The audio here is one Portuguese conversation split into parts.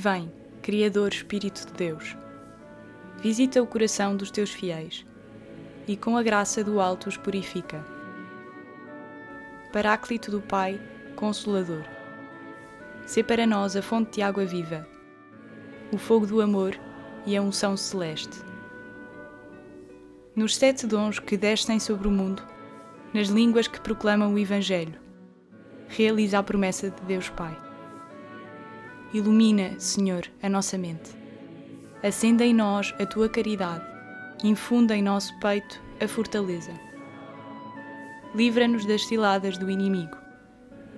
Vem, Criador Espírito de Deus, visita o coração dos teus fiéis e com a graça do alto os purifica. Paráclito do Pai, Consolador, sê para nós a fonte de água viva, o fogo do amor e a unção celeste. Nos sete dons que descem sobre o mundo, nas línguas que proclamam o Evangelho, realiza a promessa de Deus Pai. Ilumina, Senhor, a nossa mente. Acenda em nós a tua caridade, infunda em nosso peito a fortaleza. Livra-nos das ciladas do inimigo.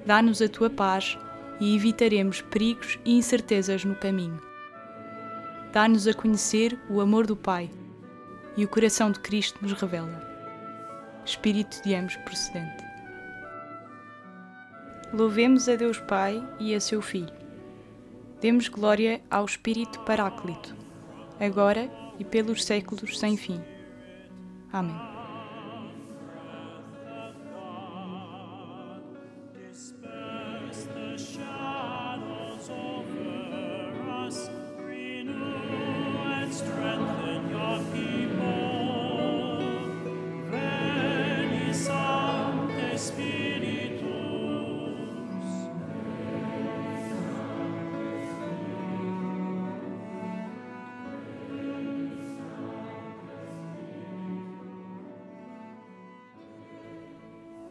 Dá-nos a tua paz e evitaremos perigos e incertezas no caminho. Dá-nos a conhecer o amor do Pai e o coração de Cristo nos revela. Espírito de ambos procedente. Louvemos a Deus Pai e a seu Filho Demos glória ao Espírito Paráclito, agora e pelos séculos sem fim. Amém.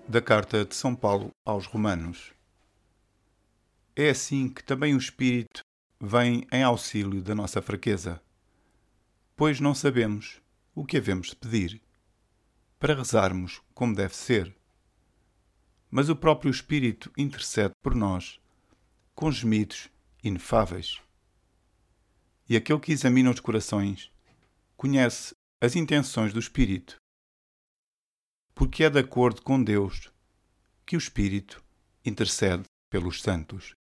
Da Carta de São Paulo aos Romanos. É assim que também o Espírito vem em auxílio da nossa fraqueza, pois não sabemos o que havemos de pedir para rezarmos como deve ser. Mas o próprio Espírito intercede por nós com gemidos inefáveis. E aquele que examina os corações conhece as intenções do Espírito porque é de acordo com Deus que o Espírito intercede pelos santos.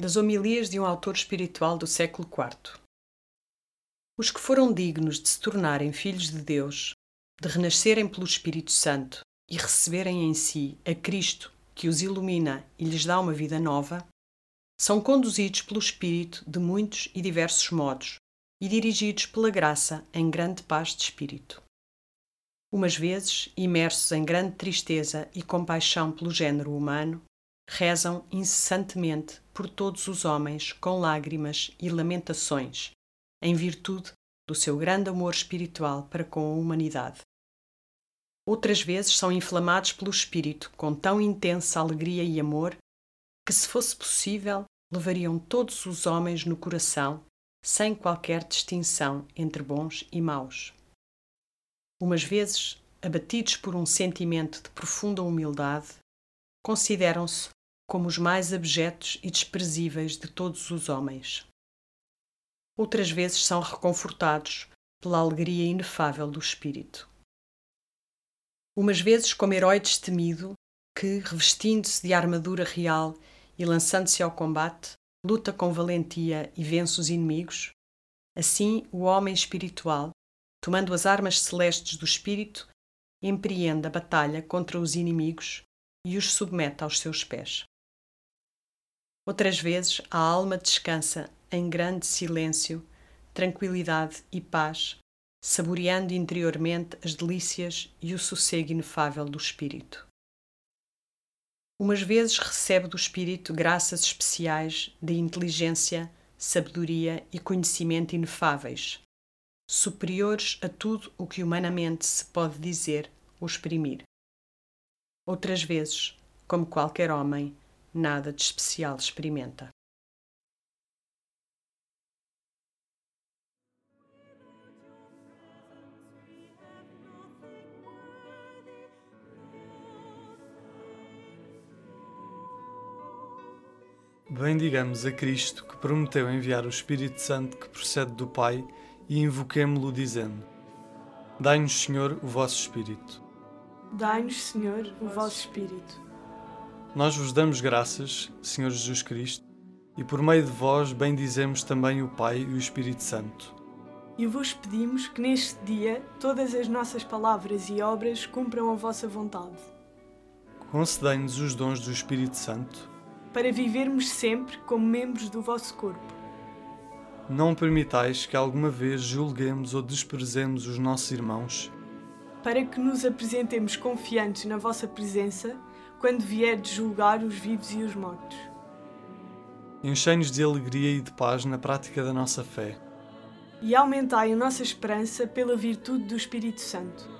Das homilias de um autor espiritual do século IV. Os que foram dignos de se tornarem filhos de Deus, de renascerem pelo Espírito Santo e receberem em si a Cristo que os ilumina e lhes dá uma vida nova, são conduzidos pelo Espírito de muitos e diversos modos e dirigidos pela graça em grande paz de espírito. Umas vezes, imersos em grande tristeza e compaixão pelo género humano, rezam incessantemente por todos os homens com lágrimas e lamentações, em virtude do seu grande amor espiritual para com a humanidade. Outras vezes são inflamados pelo Espírito com tão intensa alegria e amor que, se fosse possível, levariam todos os homens no coração, sem qualquer distinção entre bons e maus. Umas vezes, abatidos por um sentimento de profunda humildade, consideram-se como os mais abjetos e desprezíveis de todos os homens. Outras vezes são reconfortados pela alegria inefável do espírito. Umas vezes como herói destemido que, revestindo-se de armadura real e lançando-se ao combate, luta com valentia e vence os inimigos, assim o homem espiritual, tomando as armas celestes do espírito, empreende a batalha contra os inimigos e os submete aos seus pés. Outras vezes a alma descansa em grande silêncio, tranquilidade e paz, saboreando interiormente as delícias e o sossego inefável do espírito. Umas vezes recebe do espírito graças especiais de inteligência, sabedoria e conhecimento inefáveis, superiores a tudo o que humanamente se pode dizer ou exprimir. Outras vezes, como qualquer homem, nada de especial experimenta. Bendigamos a Cristo que prometeu enviar o Espírito Santo que procede do Pai e invoquemo-lo dizendo: Dai-nos, Senhor, o vosso Espírito. Dai-nos, Senhor, o vosso Espírito nós vos damos graças, Senhor Jesus Cristo, e por meio de vós bendizemos também o Pai e o Espírito Santo. E vos pedimos que neste dia todas as nossas palavras e obras cumpram a vossa vontade. Concedei-nos os dons do Espírito Santo para vivermos sempre como membros do vosso corpo. Não permitais que alguma vez julguemos ou desprezemos os nossos irmãos, para que nos apresentemos confiantes na vossa presença quando vierdes julgar os vivos e os mortos. Enchei-nos de alegria e de paz na prática da nossa fé. E aumentai a nossa esperança pela virtude do Espírito Santo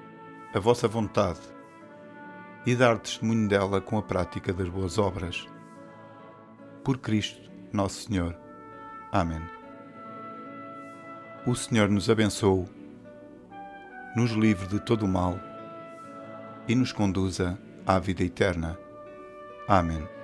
a vossa vontade e dar testemunho dela com a prática das boas obras. Por Cristo, nosso Senhor. Amém. O Senhor nos abençoe, nos livre de todo o mal e nos conduza à vida eterna. Amém.